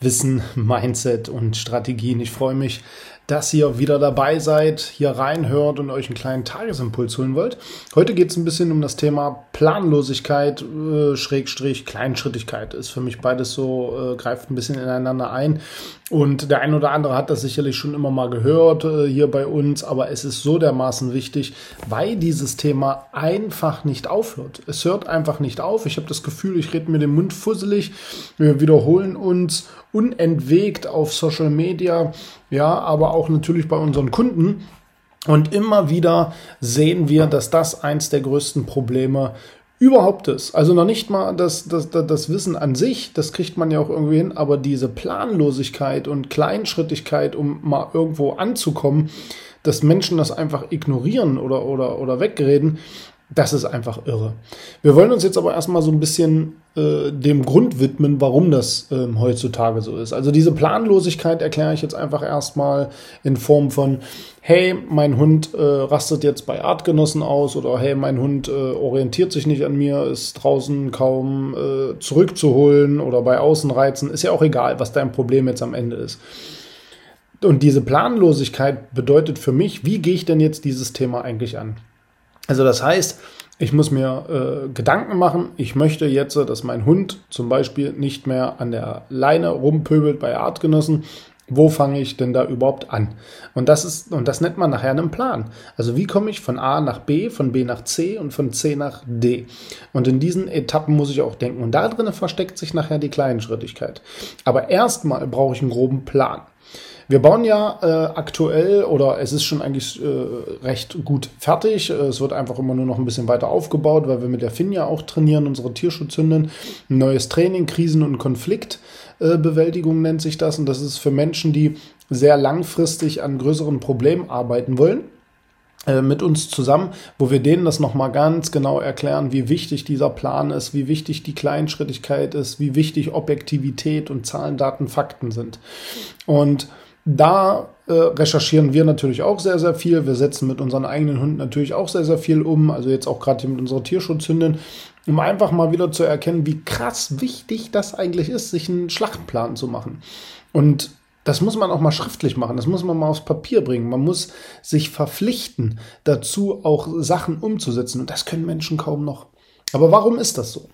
Wissen, Mindset und Strategien. Ich freue mich, dass ihr wieder dabei seid, hier reinhört und euch einen kleinen Tagesimpuls holen wollt. Heute geht es ein bisschen um das Thema Planlosigkeit, äh, Schrägstrich, Kleinschrittigkeit. Ist für mich beides so, äh, greift ein bisschen ineinander ein. Und der ein oder andere hat das sicherlich schon immer mal gehört äh, hier bei uns, aber es ist so dermaßen wichtig, weil dieses Thema einfach nicht aufhört. Es hört einfach nicht auf. Ich habe das Gefühl, ich rede mir den Mund fusselig. Wir wiederholen uns unentwegt auf Social Media, ja, aber auch natürlich bei unseren Kunden. Und immer wieder sehen wir, dass das eins der größten Probleme überhaupt ist. Also noch nicht mal das, das, das, Wissen an sich, das kriegt man ja auch irgendwie hin, aber diese Planlosigkeit und Kleinschrittigkeit, um mal irgendwo anzukommen, dass Menschen das einfach ignorieren oder, oder, oder wegreden, das ist einfach irre. Wir wollen uns jetzt aber erstmal so ein bisschen äh, dem Grund widmen, warum das ähm, heutzutage so ist. Also diese Planlosigkeit erkläre ich jetzt einfach erstmal in Form von, hey, mein Hund äh, rastet jetzt bei Artgenossen aus oder hey, mein Hund äh, orientiert sich nicht an mir, ist draußen kaum äh, zurückzuholen oder bei Außenreizen. Ist ja auch egal, was dein Problem jetzt am Ende ist. Und diese Planlosigkeit bedeutet für mich, wie gehe ich denn jetzt dieses Thema eigentlich an? Also das heißt, ich muss mir äh, Gedanken machen, ich möchte jetzt, dass mein Hund zum Beispiel nicht mehr an der Leine rumpöbelt bei Artgenossen. Wo fange ich denn da überhaupt an? Und das ist, und das nennt man nachher einen Plan. Also wie komme ich von A nach B, von B nach C und von C nach D? Und in diesen Etappen muss ich auch denken. Und da drin versteckt sich nachher die Kleinschrittigkeit. Aber erstmal brauche ich einen groben Plan. Wir bauen ja äh, aktuell oder es ist schon eigentlich äh, recht gut fertig. Es wird einfach immer nur noch ein bisschen weiter aufgebaut, weil wir mit der Finja auch trainieren, unsere Tierschutzhündin. Ein neues Training, Krisen- und Konfliktbewältigung äh, nennt sich das. Und das ist für Menschen, die sehr langfristig an größeren Problemen arbeiten wollen äh, mit uns zusammen, wo wir denen das nochmal ganz genau erklären, wie wichtig dieser Plan ist, wie wichtig die Kleinschrittigkeit ist, wie wichtig Objektivität und Zahlen, Daten, Fakten sind. Und da äh, recherchieren wir natürlich auch sehr, sehr viel. Wir setzen mit unseren eigenen Hunden natürlich auch sehr, sehr viel um. Also jetzt auch gerade mit unserer Tierschutzhündin, um einfach mal wieder zu erkennen, wie krass wichtig das eigentlich ist, sich einen Schlachtplan zu machen. Und das muss man auch mal schriftlich machen, das muss man mal aufs Papier bringen. Man muss sich verpflichten, dazu auch Sachen umzusetzen. Und das können Menschen kaum noch. Aber warum ist das so?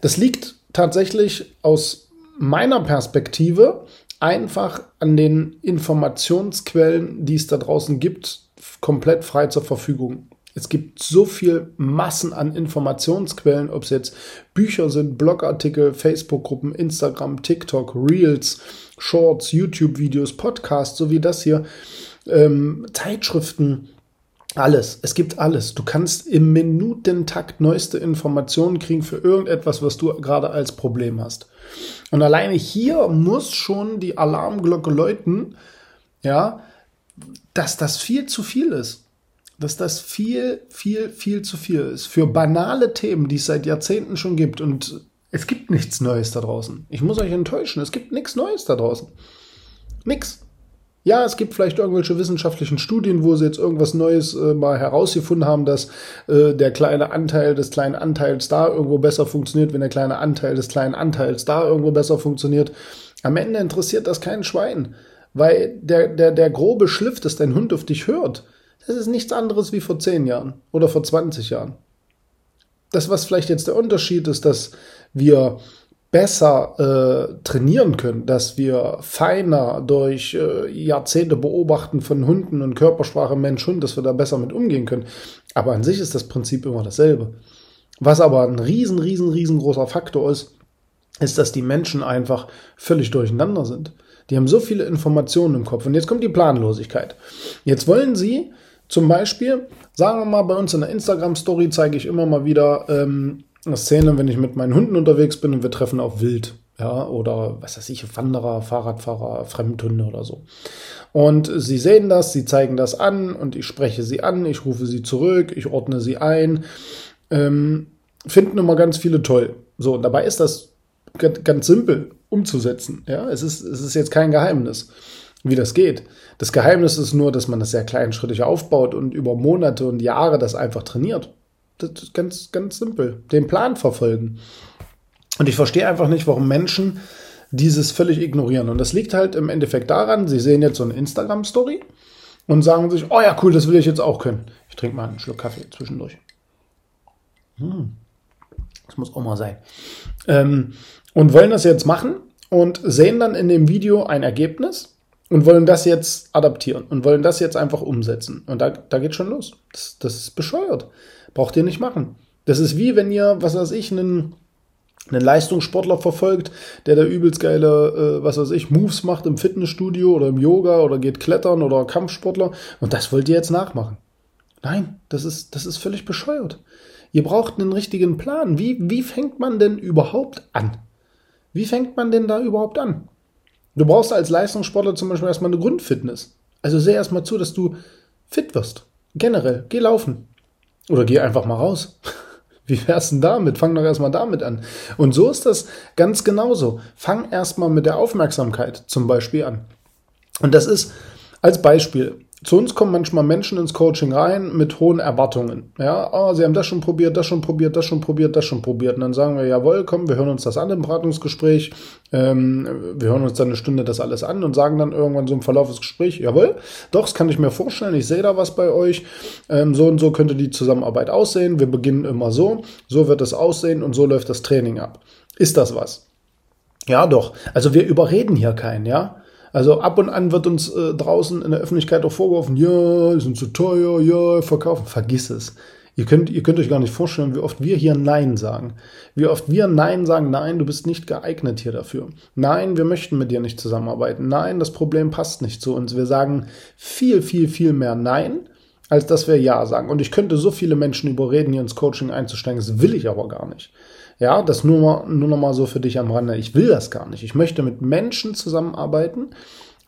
Das liegt tatsächlich aus meiner Perspektive einfach an den Informationsquellen, die es da draußen gibt, komplett frei zur Verfügung. Es gibt so viel Massen an Informationsquellen, ob es jetzt Bücher sind, Blogartikel, Facebook-Gruppen, Instagram, TikTok, Reels, Shorts, YouTube-Videos, Podcasts, so wie das hier, ähm, Zeitschriften, alles. Es gibt alles. Du kannst im Minutentakt neueste Informationen kriegen für irgendetwas, was du gerade als Problem hast. Und alleine hier muss schon die Alarmglocke läuten, ja, dass das viel zu viel ist. Dass das viel, viel, viel zu viel ist. Für banale Themen, die es seit Jahrzehnten schon gibt. Und es gibt nichts Neues da draußen. Ich muss euch enttäuschen. Es gibt nichts Neues da draußen. Nix. Ja, es gibt vielleicht irgendwelche wissenschaftlichen Studien, wo sie jetzt irgendwas Neues äh, mal herausgefunden haben, dass äh, der kleine Anteil des kleinen Anteils da irgendwo besser funktioniert, wenn der kleine Anteil des kleinen Anteils da irgendwo besser funktioniert. Am Ende interessiert das kein Schwein, weil der, der, der grobe Schliff, dass dein Hund auf dich hört, das ist nichts anderes wie vor 10 Jahren oder vor 20 Jahren. Das, was vielleicht jetzt der Unterschied ist, dass wir besser äh, trainieren können, dass wir feiner durch äh, Jahrzehnte beobachten von Hunden und Körpersprache Mensch-Hund, dass wir da besser mit umgehen können. Aber an sich ist das Prinzip immer dasselbe. Was aber ein riesen, riesen, riesengroßer Faktor ist, ist, dass die Menschen einfach völlig durcheinander sind. Die haben so viele Informationen im Kopf. Und jetzt kommt die Planlosigkeit. Jetzt wollen sie zum Beispiel, sagen wir mal, bei uns in der Instagram-Story zeige ich immer mal wieder ähm, Szene, wenn ich mit meinen Hunden unterwegs bin und wir treffen auf Wild. Ja, oder was weiß ich, Wanderer, Fahrradfahrer, Fremdhunde oder so. Und sie sehen das, sie zeigen das an und ich spreche sie an, ich rufe sie zurück, ich ordne sie ein. Ähm, finden immer ganz viele toll. So, und dabei ist das ganz simpel umzusetzen. Ja, es ist, es ist jetzt kein Geheimnis, wie das geht. Das Geheimnis ist nur, dass man das sehr kleinschrittig aufbaut und über Monate und Jahre das einfach trainiert. Das ist ganz, ganz simpel. Den Plan verfolgen. Und ich verstehe einfach nicht, warum Menschen dieses völlig ignorieren. Und das liegt halt im Endeffekt daran, sie sehen jetzt so eine Instagram-Story und sagen sich, oh ja, cool, das will ich jetzt auch können. Ich trinke mal einen Schluck Kaffee zwischendurch. Hm. Das muss auch mal sein. Ähm, und wollen das jetzt machen und sehen dann in dem Video ein Ergebnis und wollen das jetzt adaptieren und wollen das jetzt einfach umsetzen. Und da, da geht schon los. Das, das ist bescheuert. Braucht ihr nicht machen. Das ist wie wenn ihr, was weiß ich, einen, einen Leistungssportler verfolgt, der da übelst geile, äh, was weiß ich, Moves macht im Fitnessstudio oder im Yoga oder geht klettern oder Kampfsportler und das wollt ihr jetzt nachmachen. Nein, das ist, das ist völlig bescheuert. Ihr braucht einen richtigen Plan. Wie, wie fängt man denn überhaupt an? Wie fängt man denn da überhaupt an? Du brauchst als Leistungssportler zum Beispiel erstmal eine Grundfitness. Also seh erstmal zu, dass du fit wirst. Generell, geh laufen. Oder geh einfach mal raus. Wie wär's denn damit? Fang doch erstmal damit an. Und so ist das ganz genauso. Fang erstmal mit der Aufmerksamkeit zum Beispiel an. Und das ist als Beispiel zu uns kommen manchmal Menschen ins Coaching rein mit hohen Erwartungen. Ja, oh, sie haben das schon probiert, das schon probiert, das schon probiert, das schon probiert. Und dann sagen wir, jawohl, komm, wir hören uns das an im Beratungsgespräch. Ähm, wir hören uns dann eine Stunde das alles an und sagen dann irgendwann so im Verlauf des Gesprächs, jawohl, doch, das kann ich mir vorstellen, ich sehe da was bei euch. Ähm, so und so könnte die Zusammenarbeit aussehen. Wir beginnen immer so, so wird es aussehen und so läuft das Training ab. Ist das was? Ja, doch. Also wir überreden hier keinen, ja. Also ab und an wird uns äh, draußen in der Öffentlichkeit auch vorgeworfen, ja, die sind zu teuer, ja, verkaufen. Vergiss es. Ihr könnt, ihr könnt euch gar nicht vorstellen, wie oft wir hier Nein sagen. Wie oft wir Nein sagen, nein, du bist nicht geeignet hier dafür. Nein, wir möchten mit dir nicht zusammenarbeiten. Nein, das Problem passt nicht zu uns. Wir sagen viel, viel, viel mehr Nein, als dass wir Ja sagen. Und ich könnte so viele Menschen überreden, hier ins Coaching einzusteigen. Das will ich aber gar nicht. Ja, das nur, nur noch mal so für dich am Rande. Ich will das gar nicht. Ich möchte mit Menschen zusammenarbeiten,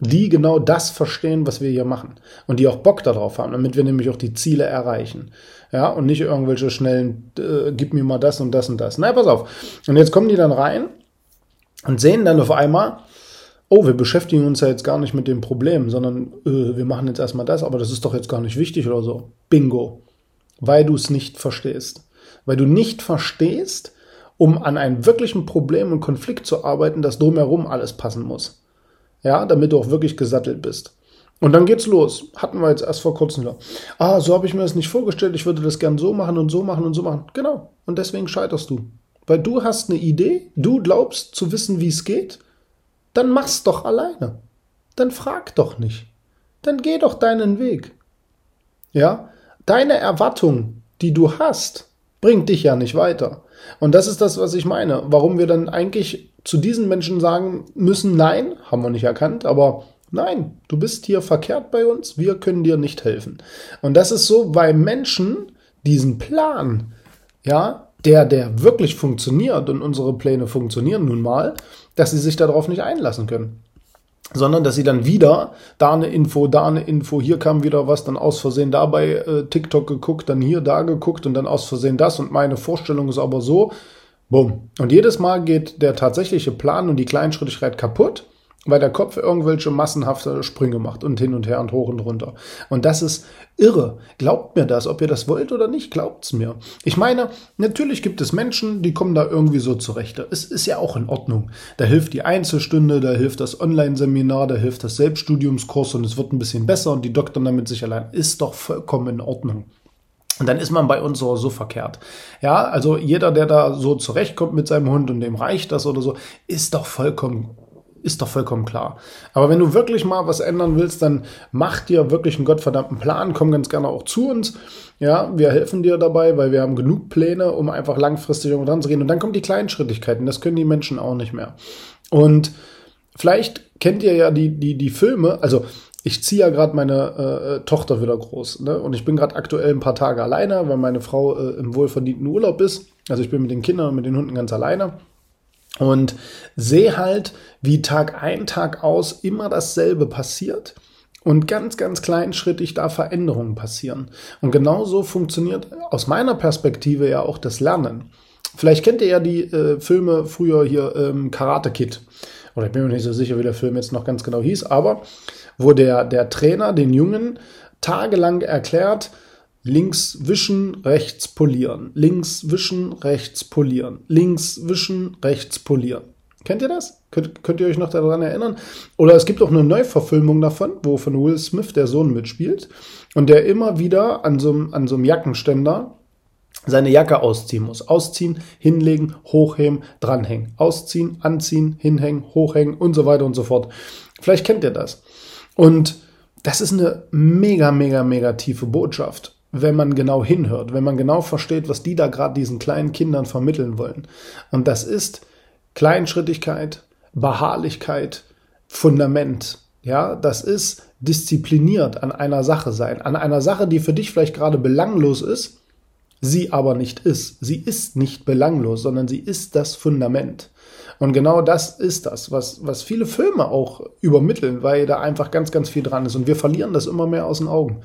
die genau das verstehen, was wir hier machen und die auch Bock darauf haben, damit wir nämlich auch die Ziele erreichen. Ja, und nicht irgendwelche schnellen, äh, gib mir mal das und das und das. Na, pass auf. Und jetzt kommen die dann rein und sehen dann auf einmal, oh, wir beschäftigen uns ja jetzt gar nicht mit dem Problem, sondern äh, wir machen jetzt erstmal das, aber das ist doch jetzt gar nicht wichtig oder so. Bingo. Weil du es nicht verstehst. Weil du nicht verstehst, um an einem wirklichen Problem und Konflikt zu arbeiten, dass drumherum alles passen muss. Ja, damit du auch wirklich gesattelt bist. Und dann geht's los. Hatten wir jetzt erst vor kurzem. Ah, so habe ich mir das nicht vorgestellt. Ich würde das gern so machen und so machen und so machen. Genau. Und deswegen scheiterst du. Weil du hast eine Idee, du glaubst zu wissen, wie es geht. Dann mach's doch alleine. Dann frag doch nicht. Dann geh doch deinen Weg. Ja? Deine Erwartung, die du hast, bringt dich ja nicht weiter. Und das ist das, was ich meine. Warum wir dann eigentlich zu diesen Menschen sagen müssen, nein, haben wir nicht erkannt, aber nein, du bist hier verkehrt bei uns, wir können dir nicht helfen. Und das ist so, weil Menschen diesen Plan, ja, der, der wirklich funktioniert und unsere Pläne funktionieren nun mal, dass sie sich darauf nicht einlassen können sondern dass sie dann wieder da eine Info, da eine Info, hier kam wieder was, dann aus Versehen dabei äh, TikTok geguckt, dann hier da geguckt und dann aus Versehen das und meine Vorstellung ist aber so, bumm. Und jedes Mal geht der tatsächliche Plan und die Kleinschrittigkeit kaputt weil der Kopf irgendwelche massenhafte Sprünge macht und hin und her und hoch und runter. Und das ist irre. Glaubt mir das, ob ihr das wollt oder nicht, glaubt's mir. Ich meine, natürlich gibt es Menschen, die kommen da irgendwie so zurecht. Es ist ja auch in Ordnung. Da hilft die Einzelstunde, da hilft das Online-Seminar, da hilft das Selbststudiumskurs und es wird ein bisschen besser und die doktern damit sich allein. Ist doch vollkommen in Ordnung. Und dann ist man bei uns so, so verkehrt. Ja, also jeder, der da so zurechtkommt mit seinem Hund und dem reicht das oder so, ist doch vollkommen Ist doch vollkommen klar. Aber wenn du wirklich mal was ändern willst, dann mach dir wirklich einen gottverdammten Plan. Komm ganz gerne auch zu uns. Ja, wir helfen dir dabei, weil wir haben genug Pläne, um einfach langfristig irgendwo dran zu gehen. Und dann kommen die Kleinschrittigkeiten. Das können die Menschen auch nicht mehr. Und vielleicht kennt ihr ja die, die, die Filme. Also, ich ziehe ja gerade meine äh, Tochter wieder groß. Ne? Und ich bin gerade aktuell ein paar Tage alleine, weil meine Frau äh, im wohlverdienten Urlaub ist. Also ich bin mit den Kindern und mit den Hunden ganz alleine und sehe halt, wie Tag ein, Tag aus immer dasselbe passiert und ganz, ganz kleinschrittig da Veränderungen passieren. Und genauso funktioniert aus meiner Perspektive ja auch das Lernen. Vielleicht kennt ihr ja die äh, Filme früher hier ähm, Karate Kid. Oder ich bin mir nicht so sicher, wie der Film jetzt noch ganz genau hieß, aber wo der, der Trainer den Jungen tagelang erklärt, Links wischen, rechts polieren. Links wischen, rechts polieren. Links wischen, rechts polieren. Kennt ihr das? Könnt, könnt ihr euch noch daran erinnern? Oder es gibt auch eine Neuverfilmung davon, wo von Will Smith der Sohn mitspielt und der immer wieder an so, an so einem Jackenständer seine Jacke ausziehen muss. Ausziehen, hinlegen, hochheben, dranhängen. Ausziehen, anziehen, hinhängen, hochhängen und so weiter und so fort. Vielleicht kennt ihr das. Und das ist eine mega, mega, mega tiefe Botschaft wenn man genau hinhört, wenn man genau versteht, was die da gerade diesen kleinen Kindern vermitteln wollen. Und das ist Kleinschrittigkeit, Beharrlichkeit, Fundament. Ja, das ist diszipliniert an einer Sache sein, an einer Sache, die für dich vielleicht gerade belanglos ist, sie aber nicht ist. Sie ist nicht belanglos, sondern sie ist das Fundament. Und genau das ist das, was, was viele Filme auch übermitteln, weil da einfach ganz, ganz viel dran ist. Und wir verlieren das immer mehr aus den Augen.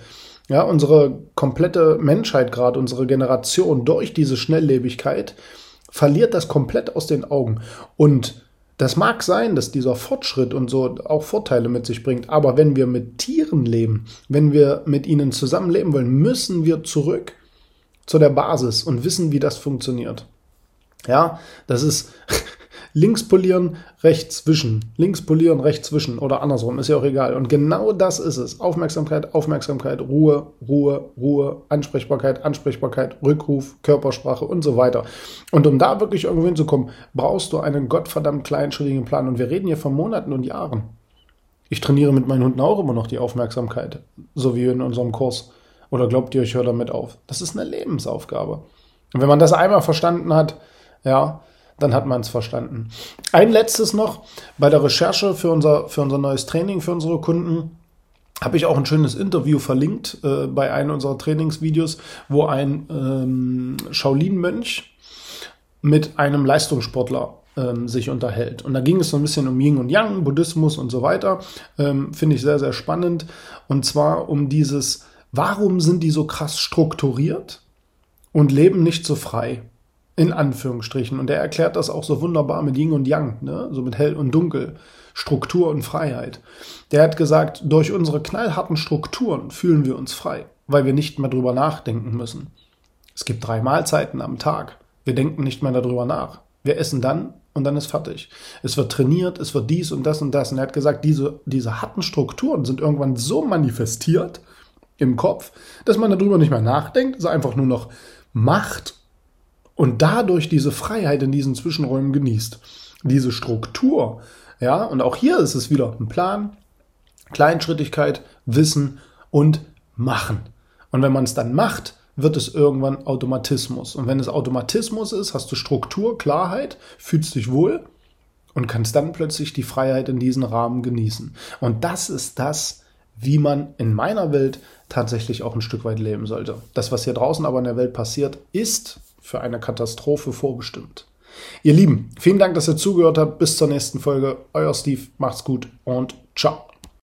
Ja, unsere komplette Menschheit gerade, unsere Generation durch diese Schnelllebigkeit verliert das komplett aus den Augen. Und das mag sein, dass dieser Fortschritt und so auch Vorteile mit sich bringt, aber wenn wir mit Tieren leben, wenn wir mit ihnen zusammenleben wollen, müssen wir zurück zu der Basis und wissen, wie das funktioniert. Ja, das ist links polieren, rechts wischen, links polieren, rechts wischen oder andersrum, ist ja auch egal. Und genau das ist es. Aufmerksamkeit, Aufmerksamkeit, Ruhe, Ruhe, Ruhe, Ansprechbarkeit, Ansprechbarkeit, Rückruf, Körpersprache und so weiter. Und um da wirklich irgendwo hinzukommen, brauchst du einen gottverdammt kleinschrittigen Plan. Und wir reden hier von Monaten und Jahren. Ich trainiere mit meinen Hunden auch immer noch die Aufmerksamkeit, so wie in unserem Kurs. Oder glaubt ihr, ich höre damit auf? Das ist eine Lebensaufgabe. Und wenn man das einmal verstanden hat, ja, dann hat man es verstanden. Ein letztes noch, bei der Recherche für unser, für unser neues Training für unsere Kunden habe ich auch ein schönes Interview verlinkt äh, bei einem unserer Trainingsvideos, wo ein ähm, Shaolin-Mönch mit einem Leistungssportler ähm, sich unterhält. Und da ging es so ein bisschen um Yin und Yang, Buddhismus und so weiter. Ähm, Finde ich sehr, sehr spannend. Und zwar um dieses, warum sind die so krass strukturiert und leben nicht so frei? In Anführungsstrichen. Und er erklärt das auch so wunderbar mit Yin und Yang, ne? so mit Hell und Dunkel, Struktur und Freiheit. Der hat gesagt, durch unsere knallharten Strukturen fühlen wir uns frei, weil wir nicht mehr drüber nachdenken müssen. Es gibt drei Mahlzeiten am Tag. Wir denken nicht mehr darüber nach. Wir essen dann und dann ist fertig. Es wird trainiert, es wird dies und das und das. Und er hat gesagt, diese, diese harten Strukturen sind irgendwann so manifestiert im Kopf, dass man darüber nicht mehr nachdenkt, es einfach nur noch macht und dadurch diese Freiheit in diesen Zwischenräumen genießt. Diese Struktur, ja, und auch hier ist es wieder ein Plan, Kleinschrittigkeit, Wissen und Machen. Und wenn man es dann macht, wird es irgendwann Automatismus. Und wenn es Automatismus ist, hast du Struktur, Klarheit, fühlst dich wohl und kannst dann plötzlich die Freiheit in diesen Rahmen genießen. Und das ist das, wie man in meiner Welt tatsächlich auch ein Stück weit leben sollte. Das, was hier draußen aber in der Welt passiert, ist für eine Katastrophe vorbestimmt. Ihr Lieben, vielen Dank, dass ihr zugehört habt. Bis zur nächsten Folge. Euer Steve, macht's gut und ciao.